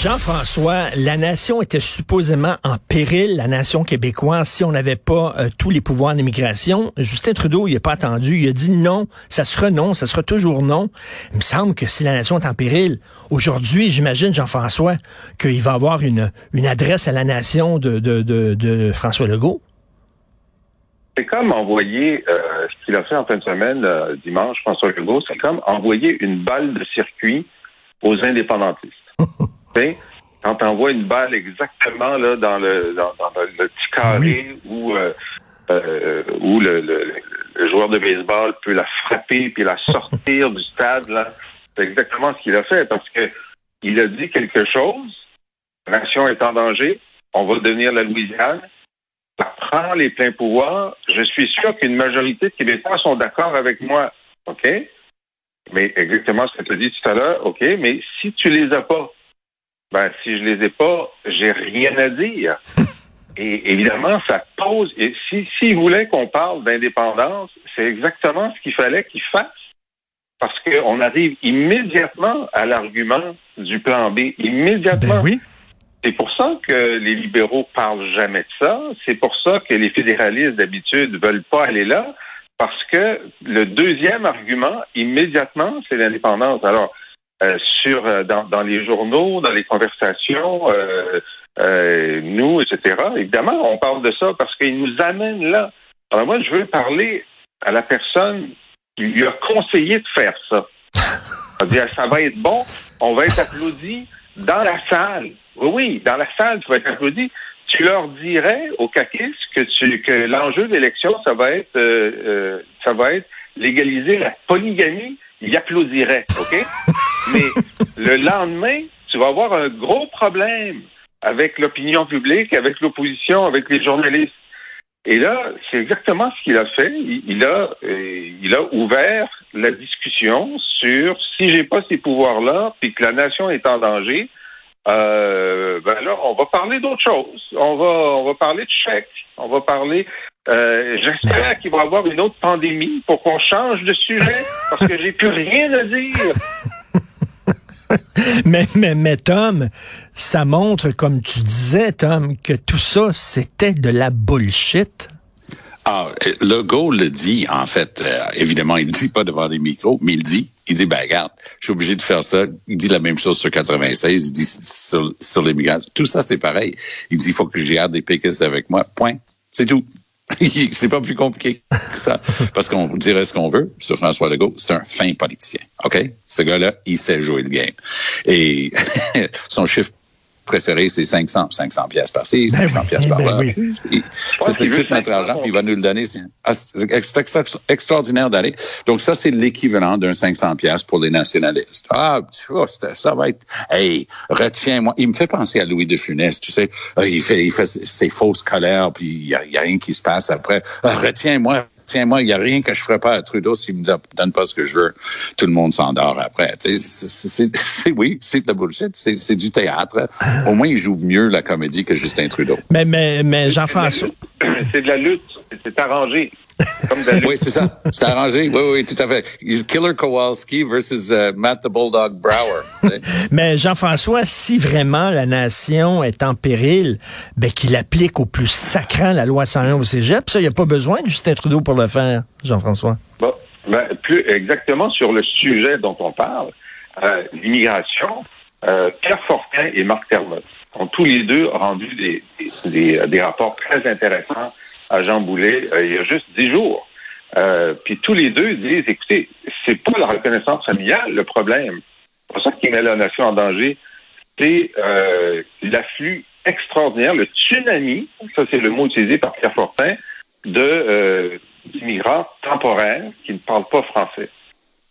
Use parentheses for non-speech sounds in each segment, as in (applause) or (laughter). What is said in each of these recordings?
Jean-François, la nation était supposément en péril, la nation québécoise, si on n'avait pas euh, tous les pouvoirs d'immigration. Justin Trudeau, il n'a pas attendu. Il a dit non, ça sera non, ça sera toujours non. Il me semble que si la nation est en péril, aujourd'hui, j'imagine, Jean-François, qu'il va avoir une, une adresse à la nation de, de, de, de François Legault. C'est comme envoyer, euh, ce qu'il a fait en fin de semaine, euh, dimanche, François Legault, c'est comme envoyer une balle de circuit aux indépendantistes. (laughs) quand tu envoies une balle exactement là, dans, le, dans, le petit carré où, euh, euh, où le, le, joueur de baseball peut la frapper puis la sortir du stade, là, c'est exactement ce qu'il a fait parce que il a dit quelque chose, la nation est en danger, on va devenir la Louisiane, ça prend les pleins pouvoirs. Je suis sûr qu'une majorité de Québécois sont d'accord avec moi. OK? Mais exactement ce que tu as dit tout à l'heure, OK, mais si tu les as pas, ben, si je les ai pas, j'ai rien à dire. (laughs) Et évidemment, ça pose. Et si s'il voulait qu'on parle d'indépendance, c'est exactement ce qu'il fallait qu'il fasse. Parce qu'on arrive immédiatement à l'argument du plan B. Immédiatement. Ben oui. C'est pour ça que les libéraux parlent jamais de ça. C'est pour ça que les fédéralistes d'habitude veulent pas aller là. Parce que le deuxième argument, immédiatement, c'est l'indépendance. Alors, sur euh, dans, dans, les journaux, dans les conversations, euh, nous, etc. Évidemment, on parle de ça parce qu'il nous amène là. Alors moi, je veux parler à la personne qui lui a conseillé de faire ça. dire, ça va être bon, on va être applaudi dans la salle. Oui, oui, dans la salle, tu vas être applaudi. Tu leur dirais aux caquistes que, tu, que l'enjeu de l'élection, ça va être, ça va être légaliser la polygamie il applaudirait, OK? (laughs) Mais le lendemain, tu vas avoir un gros problème avec l'opinion publique, avec l'opposition, avec les journalistes. Et là, c'est exactement ce qu'il a fait. Il, a, euh, il a ouvert la discussion sur si j'ai pas ces pouvoirs-là, puis que la nation est en danger, euh, ben là, on va parler d'autre chose. On va, on va parler de chèques. On va parler. Euh, J'espère qu'il va y avoir une autre pandémie pour qu'on change de sujet parce que j'ai plus rien à dire. (laughs) mais, mais, mais Tom, ça montre, comme tu disais, Tom, que tout ça, c'était de la bullshit. Ah, Legault le dit, en fait. Euh, évidemment, il ne dit pas devant des micros, mais il dit, il dit, ben regarde, je suis obligé de faire ça. Il dit la même chose sur 96, il dit sur, sur l'immigration. Tout ça, c'est pareil. Il dit, il faut que j'ai garde des péquistes avec moi. Point. C'est tout. (laughs) c'est pas plus compliqué que ça. Parce qu'on dirait ce qu'on veut sur François Legault. C'est un fin politicien. OK? Ce gars-là, il sait jouer le game. Et (laughs) son chiffre préféré, c'est 500, 500 pièces par-ci, 500 ben pièces par ben là. C'est tout notre argent, puis il va nous le donner. C'est ah, extraordinaire d'aller. Donc ça, c'est l'équivalent d'un 500 pièces pour les nationalistes. Ah, tu vois, ça va être, hey, retiens-moi. Il me fait penser à Louis de Funès, tu sais. Ah, il fait, il fait ses fausses colères, puis il y a, rien qui se passe après. Ah, retiens-moi tiens, moi, il n'y a rien que je ferais pas à Trudeau s'il me donne pas ce que je veux. Tout le monde s'endort après. (laughs) C'est, oui, c'est de la bullshit. C'est, du théâtre. Au moins, il joue mieux la comédie que Justin Trudeau. Mais, mais, mais Jean-François. (clears throat) C'est de la lutte. C'est arrangé. oui, c'est ça. C'est arrangé. Oui, oui, tout à fait. Killer Kowalski versus uh, Matt the Bulldog Brower. (laughs) Mais Jean-François, si vraiment la nation est en péril, ben qu'il applique au plus sacrant la loi 101 au cégep. Ça, il n'y a pas besoin de Justin Trudeau pour le faire, Jean-François. Bon, ben, plus exactement sur le sujet dont on parle, euh, l'immigration, euh, Pierre Fortin et Marc Termotte ont tous les deux rendu des, des, rapports très intéressants à Jean Boulet euh, il y a juste dix jours. Euh, puis tous les deux disent, écoutez, c'est pas la reconnaissance familiale le problème. C'est pas ça qui met la nation en danger. C'est euh, l'afflux extraordinaire, le tsunami, ça c'est le mot utilisé par Pierre Fortin, d'immigrants temporaires qui ne parlent pas français.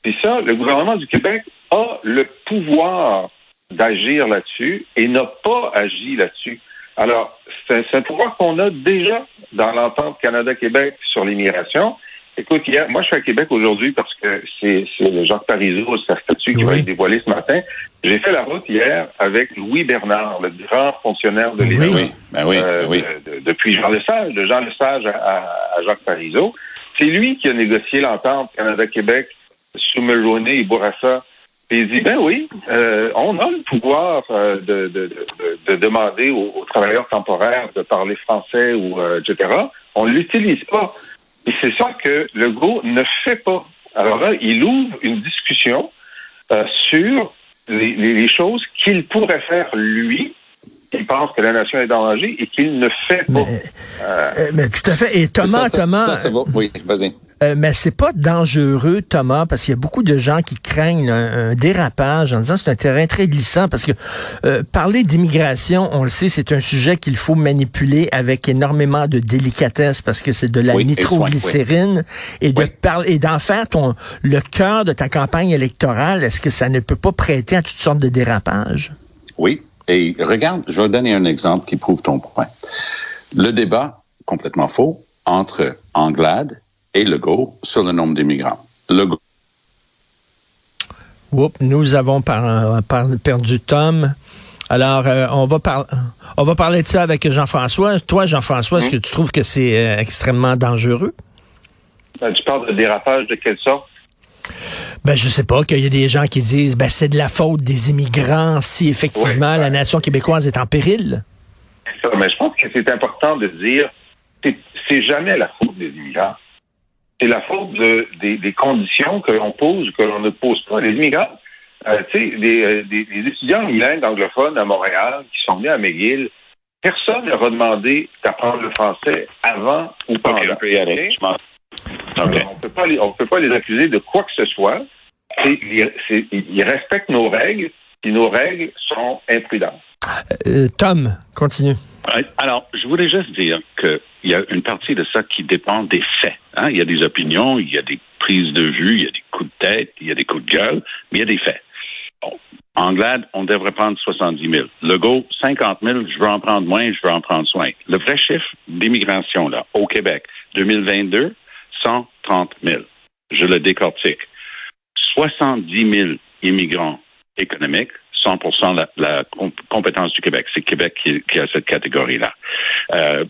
Puis ça, le gouvernement du Québec a le pouvoir d'agir là-dessus et n'a pas agi là-dessus. Alors, c'est un, pouvoir qu'on a déjà dans l'entente Canada-Québec sur l'immigration. Écoute, hier, moi, je suis à Québec aujourd'hui parce que c'est le Jacques Parizeau, sa statue qui va être dévoilée ce matin. J'ai fait la route hier avec Louis Bernard, le grand fonctionnaire de l'État. Oui, ben oui, euh, ben oui. de- de- depuis Jean Lesage, de Jean Lesage à, à- à Jacques Parizeau. C'est lui qui a négocié l'entente Canada-Québec sous Mulroney et Bourassa. Il dit, ben oui, euh, on a le pouvoir euh, de, de- de- de demander aux, travailleurs temporaires de parler français ou euh, etc. On l'utilise pas. Et c'est ça que Legault ne fait pas. Alors là, il ouvre une discussion euh, sur les choses qu'il pourrait faire lui. Il pense que la nation est en danger et qu'il ne fait pas. Mais, Euh, euh, mais tout à fait. Et Thomas, Ça, ça- Thomas, ça, ça va. Oui, vas-y. Euh, mais c'est pas dangereux, Thomas, parce qu'il y a beaucoup de gens qui craignent un, un dérapage en disant que c'est un terrain très glissant, parce que euh, parler d'immigration, on le sait, c'est un sujet qu'il faut manipuler avec énormément de délicatesse, parce que c'est de la Oui, et nitroglycérine, et de Oui. parler et d'en faire ton le cœur de ta campagne électorale. Est-ce que ça ne peut pas prêter à toutes sortes de dérapages? Oui. Et regarde, je vais donner un exemple qui prouve ton point. Le débat, complètement faux, entre Anglade et Legault sur le nombre d'immigrants. Legault Oups, nous avons par- par- perdu Tom. Alors, euh, on va par- on va parler de ça avec Jean-François. Toi, Jean-François, est-ce que tu trouves que c'est euh, extrêmement dangereux? ben, tu parles de dérapage de quelle sorte? Ben, je sais pas, qu'il y a des gens qui disent, ben, c'est de la faute des immigrants si effectivement Oui. la nation québécoise est en péril. Ça, Mais je pense que c'est important de dire c'est c'est jamais la faute des immigrants. C'est la faute de- des, des conditions que l'on pose ou que l'on ne pose pas. Les immigrants, euh, tu sais, des, euh, des- des étudiants bilingues anglophones à Montréal qui sont venus à McGill, personne ne leur a demandé d'apprendre le français avant ou pendant. Ok, on peut y aller. Je m'en- OK. On peut pas les, on peut pas les accuser de quoi que ce soit. C'est- ils, c'est- ils respectent nos règles, et nos règles sont imprudentes. Euh, Tom, continue. Ouais, Alors, je voulais juste dire qu'il y a une partie de ça qui dépend des faits. hein. Il y a des opinions, il y a des prises de vue, il y a des coups de tête, il y a des coups de gueule, mais il y a des faits. Bon. Anglade, on devrait prendre 70 000. Legault, 50 000, je veux en prendre moins, je veux en prendre soin. Le vrai chiffre d'immigration, là, au Québec, 2022, 130 000. Je le décortique. 70 000 immigrants économiques, 100 la, la com- compétence du Québec. C'est Québec qui, qui a cette catégorie-là. Euh,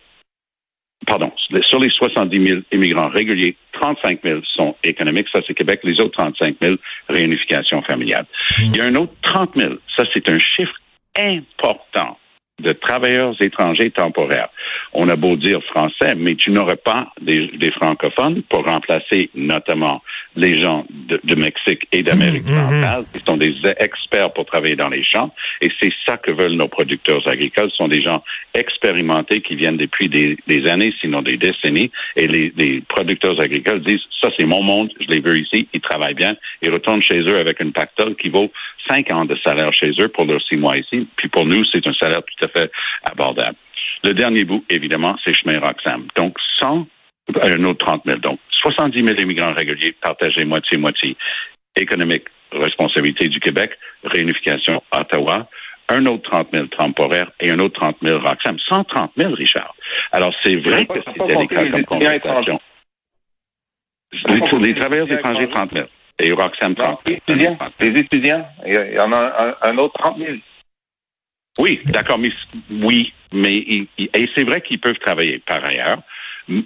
pardon, sur les 70 000 immigrants réguliers, 35 000 sont économiques, ça c'est Québec, les autres 35 000, réunification familiale. Il y a un autre 30 000, ça c'est un chiffre important de travailleurs étrangers temporaires. On a beau dire français, mais tu n'aurais pas des, des francophones pour remplacer notamment les gens de, de Mexique et d'Amérique Mhm, mhm. centrale, qui sont des experts pour travailler dans les champs. Et c'est ça que veulent nos producteurs agricoles. Ce sont des gens expérimentés qui viennent depuis des, des années, sinon des décennies. Et les, les producteurs agricoles disent, ça c'est mon monde, je les veux ici, ils travaillent bien. Ils retournent chez eux avec une pactole qui vaut cinq ans de salaire chez eux pour leurs six mois ici. Puis pour nous, c'est un salaire tout à fait abordable. Le dernier bout, évidemment, c'est chemin Roxham. Donc, 100, euh, un autre 30 000. Donc, 70 000 immigrants réguliers partagés moitié-moitié. Économique, responsabilité du Québec, réunification Ottawa, un autre 30 000 temporaires et un autre 30 000 Roxham. 130 000, Richard. Alors, c'est vrai que c'est délicat les comme étudiants conversation. Les, les les travailleurs étudiants étrangers, étrangers. 30 000. Et Roxham, Non, 30 les 000. étudiants, les étudiants, il y, a- il y en a un, un autre 30 000. Oui, d'accord, mais oui, mais ils- et c'est vrai qu'ils peuvent travailler par ailleurs.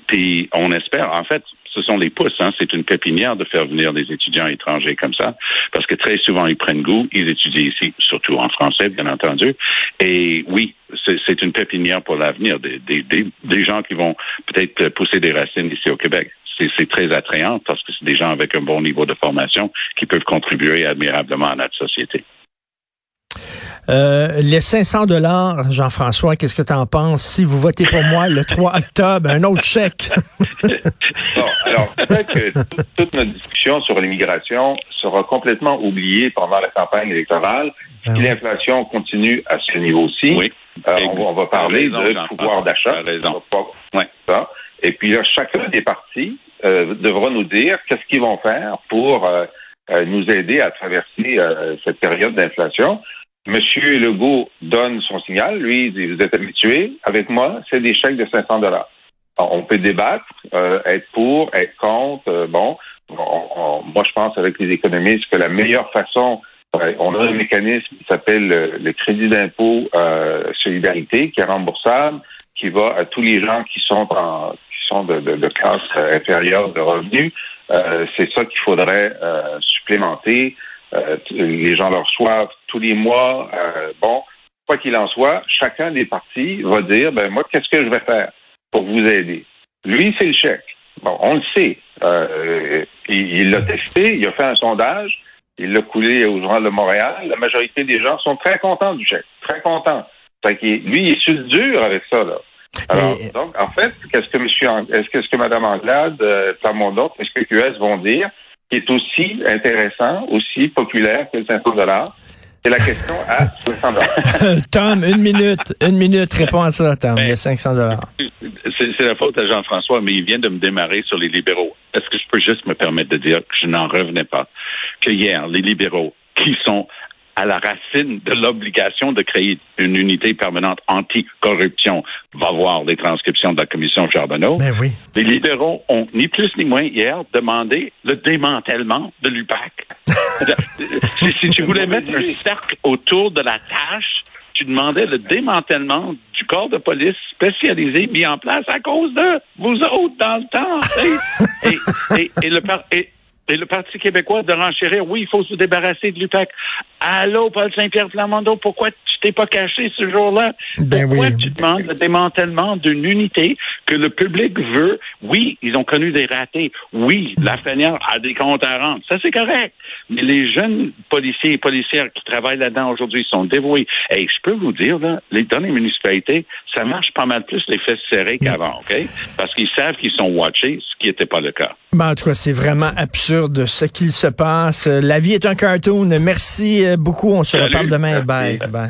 Puis on espère, en fait, ce sont les pousses, hein, c'est une pépinière de faire venir des étudiants étrangers comme ça, parce que très souvent ils prennent goût, ils étudient ici, surtout en français, bien entendu. Et oui, c'est une pépinière pour l'avenir, des, des, des, des gens qui vont peut-être pousser des racines ici au Québec. C'est très attrayant parce que c'est des gens avec un bon niveau de formation qui peuvent contribuer admirablement à notre société. Euh, les 500 dollars, Jean-François, qu'est-ce que tu en penses? Si vous votez pour moi le 3 (laughs) octobre, un autre chèque. (laughs) Bon, alors, peut-être que toute, notre discussion sur l'immigration sera complètement oubliée pendant la campagne électorale. Ben Si oui. l'inflation continue à ce niveau-ci, Oui. euh, on, va- on va parler raison, de pouvoir d'achat. T'as raison. On va pas- Ouais. ça. Et puis là, chacun des partis euh, devra nous dire qu'est-ce qu'ils vont faire pour euh, euh, nous aider à traverser euh, cette période d'inflation. Monsieur Legault donne son signal. Lui, il dit, vous êtes habitué. Avec moi, c'est des chèques de 500 dollars. On peut débattre, euh, être pour, être contre. euh, bon, on- on- moi, je pense avec les économistes que la meilleure façon Ouais, on a un mécanisme qui s'appelle le, le crédit d'impôt euh, solidarité, qui est remboursable, qui va à tous les gens qui sont en qui sont de, de, de classe euh, inférieure de revenus. Euh, c'est ça qu'il faudrait euh, supplémenter. Euh, les gens le reçoivent tous les mois. Euh, bon, quoi qu'il en soit, chacun des partis va dire, ben moi, qu'est-ce que je vais faire pour vous aider? Lui, c'est le chèque. Bon, on le sait. Euh, il l'a testé, il a fait un sondage, il l'a coulé au Journal de Montréal. La majorité des gens sont très contents du chèque, très contents. Fait qu'il- lui, il est dur avec ça, là. Alors, donc, en fait, qu'est-ce que monsieur, est-ce que, ce que Mme Anglade, euh, Plamondon, est-ce que QS vont dire, qui est aussi intéressant, aussi populaire que le 500 dollars, c'est la question à 500 dollars. (laughs) Tom, une minute, une minute, réponds à ça, Tom, Ben, le 500 dollars. C'est c'est la faute à Jean-François, mais il vient de me démarrer sur les libéraux. Est-ce que je peux juste me permettre de dire que je n'en revenais pas? Que hier, les libéraux, qui sont à la racine de l'obligation de créer une unité permanente anti-corruption, va voir les transcriptions de la commission Charbonneau. Ben oui. Les libéraux ont ni plus ni moins hier demandé le démantèlement de l'UPAC. (laughs) si, si tu voulais mettre un cercle autour de la tâche, tu demandais le démantèlement du corps de police spécialisé mis en place à cause de vous autres dans le temps. et, et, et le et- et le Parti québécois de renchérir, oui, il faut se débarrasser de l'UPAC. Allô, Paul Saint-Pierre Flamando, pourquoi tu t'es pas caché ce jour-là? Ben pourquoi oui. tu demandes le démantèlement d'une unité que le public veut? Oui, ils ont connu des ratés. Oui, la Lafrenière a des comptes à rendre. Ça, c'est correct. Mais les jeunes policiers et policières qui travaillent là-dedans aujourd'hui sont dévoués. Et je peux vous dire, là, les, dans les municipalités, ça marche pas mal plus les fesses serrées qu'avant, OK? Parce qu'ils savent qu'ils sont watchés, ce qui n'était pas le cas. Ben, en tout cas, c'est vraiment absurde ce qu'il se passe. La vie est un cartoon. Merci euh, beaucoup. On se Salut. reparle demain. Merci. Bye. Bye.